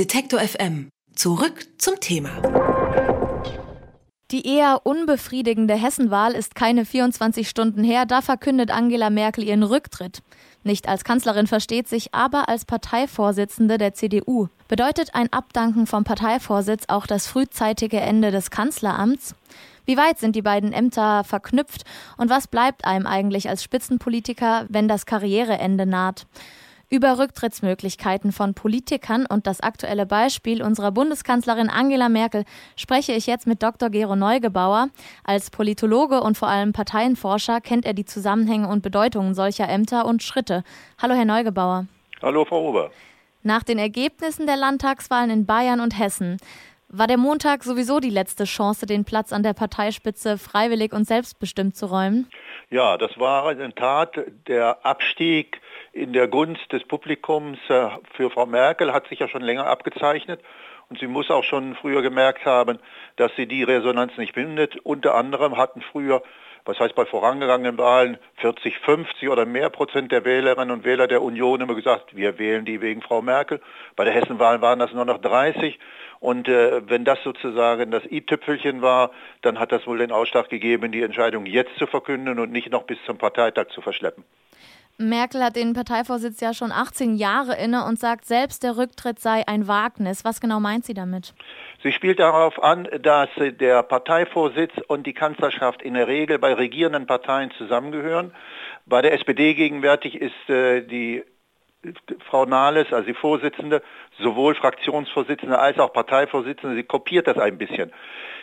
Detektor FM. Zurück zum Thema. Die eher unbefriedigende Hessenwahl ist keine 24 Stunden her, da verkündet Angela Merkel ihren Rücktritt. Nicht als Kanzlerin versteht sich, aber als Parteivorsitzende der CDU. Bedeutet ein Abdanken vom Parteivorsitz auch das frühzeitige Ende des Kanzleramts? Wie weit sind die beiden Ämter verknüpft und was bleibt einem eigentlich als Spitzenpolitiker, wenn das Karriereende naht? Über Rücktrittsmöglichkeiten von Politikern und das aktuelle Beispiel unserer Bundeskanzlerin Angela Merkel spreche ich jetzt mit Dr. Gero Neugebauer. Als Politologe und vor allem Parteienforscher kennt er die Zusammenhänge und Bedeutungen solcher Ämter und Schritte. Hallo, Herr Neugebauer. Hallo, Frau Ober. Nach den Ergebnissen der Landtagswahlen in Bayern und Hessen war der Montag sowieso die letzte Chance, den Platz an der Parteispitze freiwillig und selbstbestimmt zu räumen? Ja, das war in der Tat der Abstieg in der Gunst des Publikums äh, für Frau Merkel, hat sich ja schon länger abgezeichnet. Und sie muss auch schon früher gemerkt haben, dass sie die Resonanz nicht findet. Unter anderem hatten früher was heißt bei vorangegangenen Wahlen 40, 50 oder mehr Prozent der Wählerinnen und Wähler der Union immer gesagt, wir wählen die wegen Frau Merkel. Bei der Hessenwahl waren das nur noch 30. Und äh, wenn das sozusagen das i-Tüpfelchen war, dann hat das wohl den Ausschlag gegeben, die Entscheidung jetzt zu verkünden und nicht noch bis zum Parteitag zu verschleppen. Merkel hat den Parteivorsitz ja schon 18 Jahre inne und sagt selbst, der Rücktritt sei ein Wagnis. Was genau meint sie damit? Sie spielt darauf an, dass der Parteivorsitz und die Kanzlerschaft in der Regel bei regierenden Parteien zusammengehören. Bei der SPD gegenwärtig ist äh, die Frau Nahles, also die Vorsitzende, sowohl Fraktionsvorsitzende als auch Parteivorsitzende, sie kopiert das ein bisschen.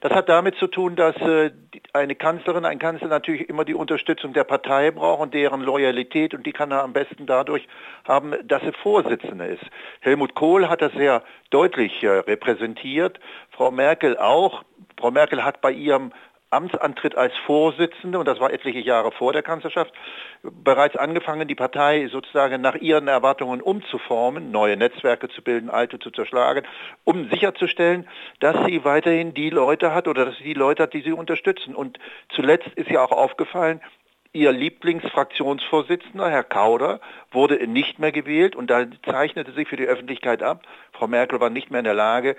Das hat damit zu tun, dass äh, eine Kanzlerin, ein Kanzler natürlich immer die Unterstützung der Partei braucht und deren Loyalität und die kann er am besten dadurch haben, dass er Vorsitzende ist. Helmut Kohl hat das sehr deutlich äh, repräsentiert, Frau Merkel auch. Frau Merkel hat bei ihrem Amtsantritt als Vorsitzende, und das war etliche Jahre vor der Kanzlerschaft, bereits angefangen, die Partei sozusagen nach ihren Erwartungen umzuformen, neue Netzwerke zu bilden, alte zu zerschlagen, um sicherzustellen, dass sie weiterhin die Leute hat oder dass sie die Leute hat, die sie unterstützen. Und zuletzt ist ja auch aufgefallen, Ihr Lieblingsfraktionsvorsitzender, Herr Kauder, wurde nicht mehr gewählt und da zeichnete sich für die Öffentlichkeit ab, Frau Merkel war nicht mehr in der Lage,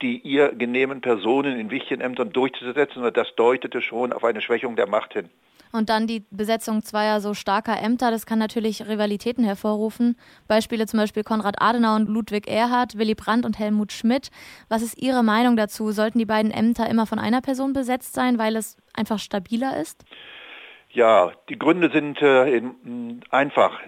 die ihr genehmen Personen in wichtigen Ämtern durchzusetzen. Und das deutete schon auf eine Schwächung der Macht hin. Und dann die Besetzung zweier so starker Ämter, das kann natürlich Rivalitäten hervorrufen. Beispiele zum Beispiel Konrad Adenauer und Ludwig Erhard, Willy Brandt und Helmut Schmidt. Was ist Ihre Meinung dazu? Sollten die beiden Ämter immer von einer Person besetzt sein, weil es einfach stabiler ist? Ja, die Gründe sind äh, einfach.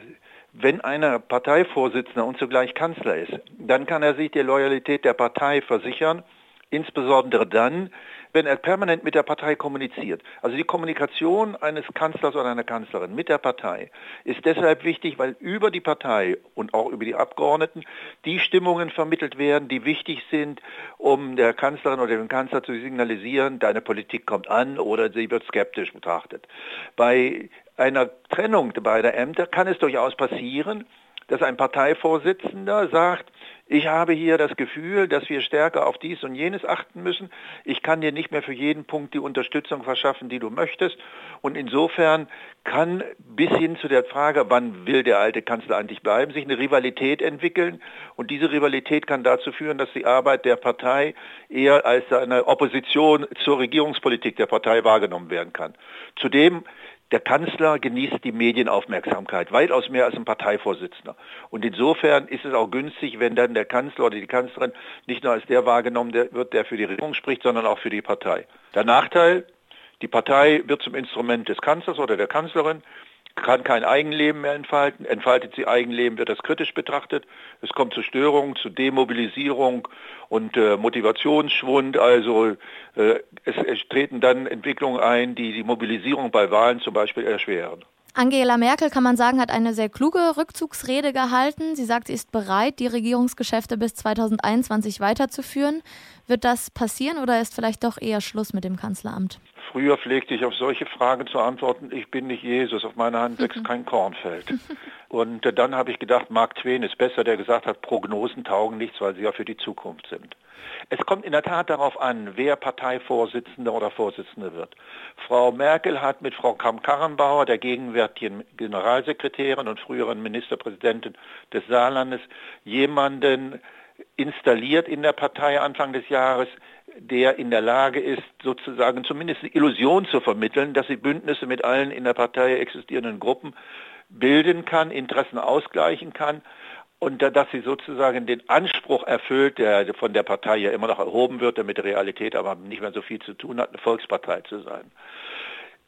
Wenn einer Parteivorsitzender und zugleich Kanzler ist, dann kann er sich der Loyalität der Partei versichern, insbesondere dann, wenn er permanent mit der Partei kommuniziert. Also die Kommunikation eines Kanzlers oder einer Kanzlerin mit der Partei ist deshalb wichtig, weil über die Partei und auch über die Abgeordneten die Stimmungen vermittelt werden, die wichtig sind, um der Kanzlerin oder dem Kanzler zu signalisieren, deine Politik kommt an oder sie wird skeptisch betrachtet. Bei einer Trennung beider Ämter kann es durchaus passieren, dass ein Parteivorsitzender sagt, ich habe hier das Gefühl, dass wir stärker auf dies und jenes achten müssen. Ich kann dir nicht mehr für jeden Punkt die Unterstützung verschaffen, die du möchtest. Und insofern kann bis hin zu der Frage, wann will der alte Kanzler eigentlich bleiben, sich eine Rivalität entwickeln. Und diese Rivalität kann dazu führen, dass die Arbeit der Partei eher als eine Opposition zur Regierungspolitik der Partei wahrgenommen werden kann. Zudem der Kanzler genießt die Medienaufmerksamkeit, weitaus mehr als ein Parteivorsitzender. Und insofern ist es auch günstig, wenn dann der Kanzler oder die Kanzlerin nicht nur als der wahrgenommen wird, der für die Regierung spricht, sondern auch für die Partei. Der Nachteil, die Partei wird zum Instrument des Kanzlers oder der Kanzlerin kann kein Eigenleben mehr entfalten. Entfaltet sie Eigenleben, wird das kritisch betrachtet. Es kommt zu Störungen, zu Demobilisierung und äh, Motivationsschwund. Also äh, es, es treten dann Entwicklungen ein, die die Mobilisierung bei Wahlen zum Beispiel erschweren. Angela Merkel, kann man sagen, hat eine sehr kluge Rückzugsrede gehalten. Sie sagt, sie ist bereit, die Regierungsgeschäfte bis 2021 weiterzuführen. Wird das passieren oder ist vielleicht doch eher Schluss mit dem Kanzleramt? Früher pflegte ich auf solche Fragen zu antworten, ich bin nicht Jesus, auf meiner Hand wächst mhm. kein Kornfeld. Und dann habe ich gedacht, Mark Twain ist besser, der gesagt hat, Prognosen taugen nichts, weil sie ja für die Zukunft sind. Es kommt in der Tat darauf an, wer Parteivorsitzende oder Vorsitzende wird. Frau Merkel hat mit Frau Kamm-Karrenbauer, der gegenwärtigen Generalsekretärin und früheren Ministerpräsidentin des Saarlandes, jemanden installiert in der Partei Anfang des Jahres, der in der Lage ist, sozusagen zumindest die Illusion zu vermitteln, dass sie Bündnisse mit allen in der Partei existierenden Gruppen bilden kann, Interessen ausgleichen kann und dass sie sozusagen den Anspruch erfüllt, der von der Partei ja immer noch erhoben wird, der mit der Realität aber nicht mehr so viel zu tun hat, eine Volkspartei zu sein.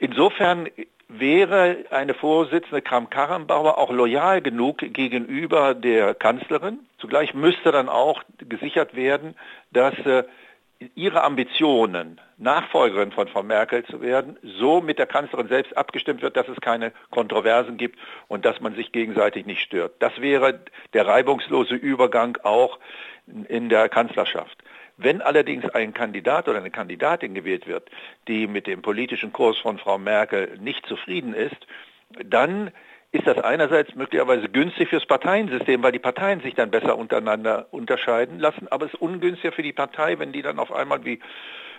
Insofern wäre eine Vorsitzende Kram-Karrenbauer auch loyal genug gegenüber der Kanzlerin. Zugleich müsste dann auch gesichert werden, dass äh, ihre Ambitionen, Nachfolgerin von Frau Merkel zu werden, so mit der Kanzlerin selbst abgestimmt wird, dass es keine Kontroversen gibt und dass man sich gegenseitig nicht stört. Das wäre der reibungslose Übergang auch in der Kanzlerschaft. Wenn allerdings ein Kandidat oder eine Kandidatin gewählt wird, die mit dem politischen Kurs von Frau Merkel nicht zufrieden ist, dann ist das einerseits möglicherweise günstig fürs Parteiensystem, weil die Parteien sich dann besser untereinander unterscheiden lassen, aber es ist ungünstiger für die Partei, wenn die dann auf einmal wie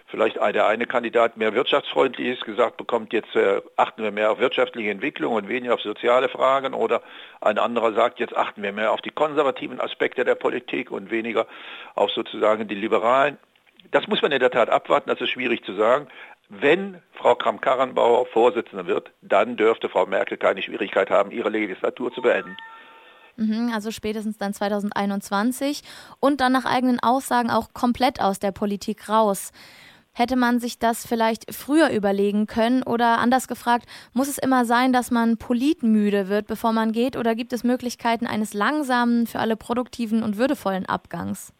vielleicht der eine Kandidat mehr wirtschaftsfreundlich ist, gesagt bekommt, jetzt äh, achten wir mehr auf wirtschaftliche Entwicklung und weniger auf soziale Fragen oder ein anderer sagt, jetzt achten wir mehr auf die konservativen Aspekte der Politik und weniger auf sozusagen die liberalen. Das muss man in der Tat abwarten, das ist schwierig zu sagen. Wenn Frau Kramp-Karrenbauer Vorsitzende wird, dann dürfte Frau Merkel keine Schwierigkeit haben, ihre Legislatur zu beenden. Mhm, also spätestens dann 2021 und dann nach eigenen Aussagen auch komplett aus der Politik raus. Hätte man sich das vielleicht früher überlegen können oder anders gefragt, muss es immer sein, dass man politmüde wird, bevor man geht oder gibt es Möglichkeiten eines langsamen, für alle produktiven und würdevollen Abgangs?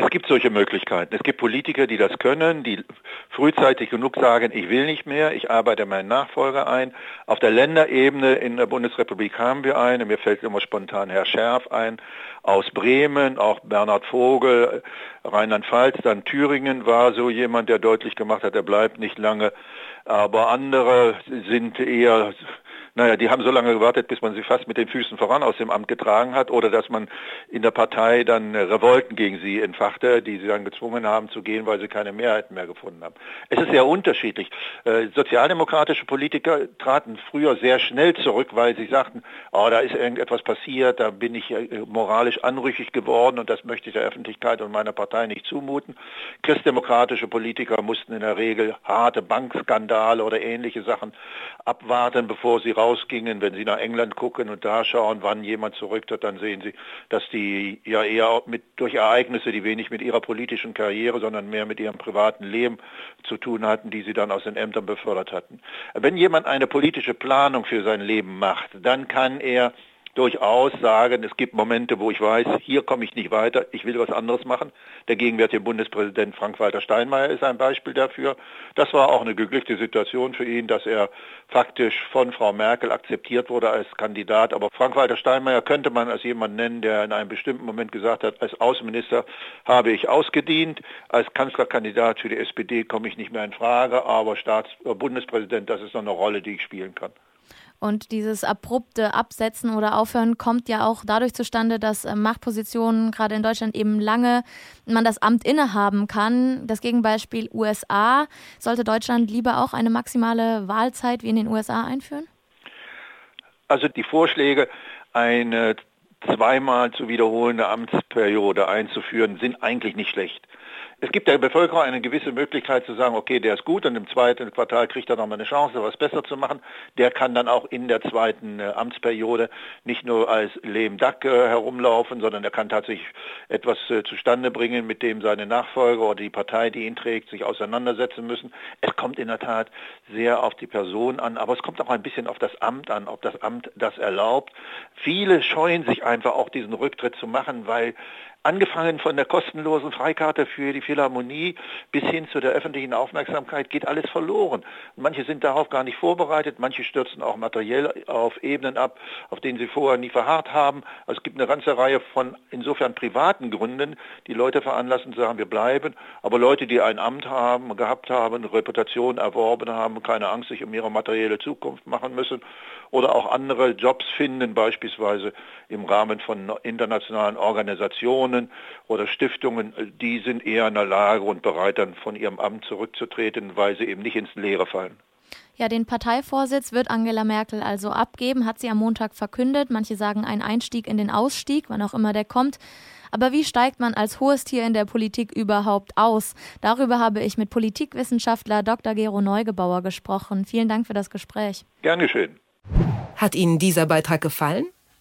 Es gibt solche Möglichkeiten. Es gibt Politiker, die das können, die frühzeitig genug sagen, ich will nicht mehr, ich arbeite meinen Nachfolger ein. Auf der Länderebene in der Bundesrepublik haben wir eine, mir fällt immer spontan Herr Scherf ein, aus Bremen, auch Bernhard Vogel, Rheinland-Pfalz, dann Thüringen war so jemand, der deutlich gemacht hat, er bleibt nicht lange. Aber andere sind eher naja, die haben so lange gewartet, bis man sie fast mit den Füßen voran aus dem Amt getragen hat oder dass man in der Partei dann Revolten gegen sie entfachte, die sie dann gezwungen haben zu gehen, weil sie keine Mehrheiten mehr gefunden haben. Es ist sehr unterschiedlich. Äh, sozialdemokratische Politiker traten früher sehr schnell zurück, weil sie sagten, oh, da ist irgendetwas passiert, da bin ich äh, moralisch anrüchig geworden und das möchte ich der Öffentlichkeit und meiner Partei nicht zumuten. Christdemokratische Politiker mussten in der Regel harte Bankskandale oder ähnliche Sachen abwarten, bevor sie raus rausgingen, wenn Sie nach England gucken und da schauen, wann jemand zurücktritt, dann sehen Sie, dass die ja eher mit, durch Ereignisse, die wenig mit ihrer politischen Karriere, sondern mehr mit ihrem privaten Leben zu tun hatten, die sie dann aus den Ämtern befördert hatten. Wenn jemand eine politische Planung für sein Leben macht, dann kann er durchaus sagen, es gibt Momente, wo ich weiß, hier komme ich nicht weiter, ich will was anderes machen. Der gegenwärtige Bundespräsident Frank-Walter Steinmeier ist ein Beispiel dafür. Das war auch eine glückliche Situation für ihn, dass er faktisch von Frau Merkel akzeptiert wurde als Kandidat. Aber Frank-Walter Steinmeier könnte man als jemand nennen, der in einem bestimmten Moment gesagt hat, als Außenminister habe ich ausgedient, als Kanzlerkandidat für die SPD komme ich nicht mehr in Frage, aber Staats Bundespräsident, das ist noch eine Rolle, die ich spielen kann. Und dieses abrupte Absetzen oder Aufhören kommt ja auch dadurch zustande, dass äh, Machtpositionen gerade in Deutschland eben lange man das Amt innehaben kann. Das Gegenbeispiel USA. Sollte Deutschland lieber auch eine maximale Wahlzeit wie in den USA einführen? Also die Vorschläge, eine zweimal zu wiederholende Amtsperiode einzuführen, sind eigentlich nicht schlecht. Es gibt der Bevölkerung eine gewisse Möglichkeit zu sagen, okay, der ist gut und im zweiten Quartal kriegt er nochmal eine Chance, was besser zu machen. Der kann dann auch in der zweiten äh, Amtsperiode nicht nur als lehm Duck äh, herumlaufen, sondern er kann tatsächlich etwas äh, zustande bringen, mit dem seine Nachfolger oder die Partei, die ihn trägt, sich auseinandersetzen müssen. Es kommt in der Tat sehr auf die Person an, aber es kommt auch ein bisschen auf das Amt an, ob das Amt das erlaubt. Viele scheuen sich einfach auch diesen Rücktritt zu machen, weil Angefangen von der kostenlosen Freikarte für die Philharmonie bis hin zu der öffentlichen Aufmerksamkeit geht alles verloren. manche sind darauf gar nicht vorbereitet, manche stürzen auch materiell auf Ebenen ab, auf denen sie vorher nie verharrt haben. Also es gibt eine ganze Reihe von insofern privaten Gründen, die Leute veranlassen zu sagen, wir bleiben. Aber Leute, die ein Amt haben, gehabt haben, Reputation erworben haben, keine Angst, sich um ihre materielle Zukunft machen müssen oder auch andere Jobs finden, beispielsweise im Rahmen von internationalen Organisationen oder Stiftungen, die sind eher in der Lage und bereit, dann von ihrem Amt zurückzutreten, weil sie eben nicht ins Leere fallen. Ja, den Parteivorsitz wird Angela Merkel also abgeben, hat sie am Montag verkündet. Manche sagen ein Einstieg in den Ausstieg, wann auch immer der kommt. Aber wie steigt man als hohes Tier in der Politik überhaupt aus? Darüber habe ich mit Politikwissenschaftler Dr. Gero Neugebauer gesprochen. Vielen Dank für das Gespräch. Gern geschehen. Hat Ihnen dieser Beitrag gefallen?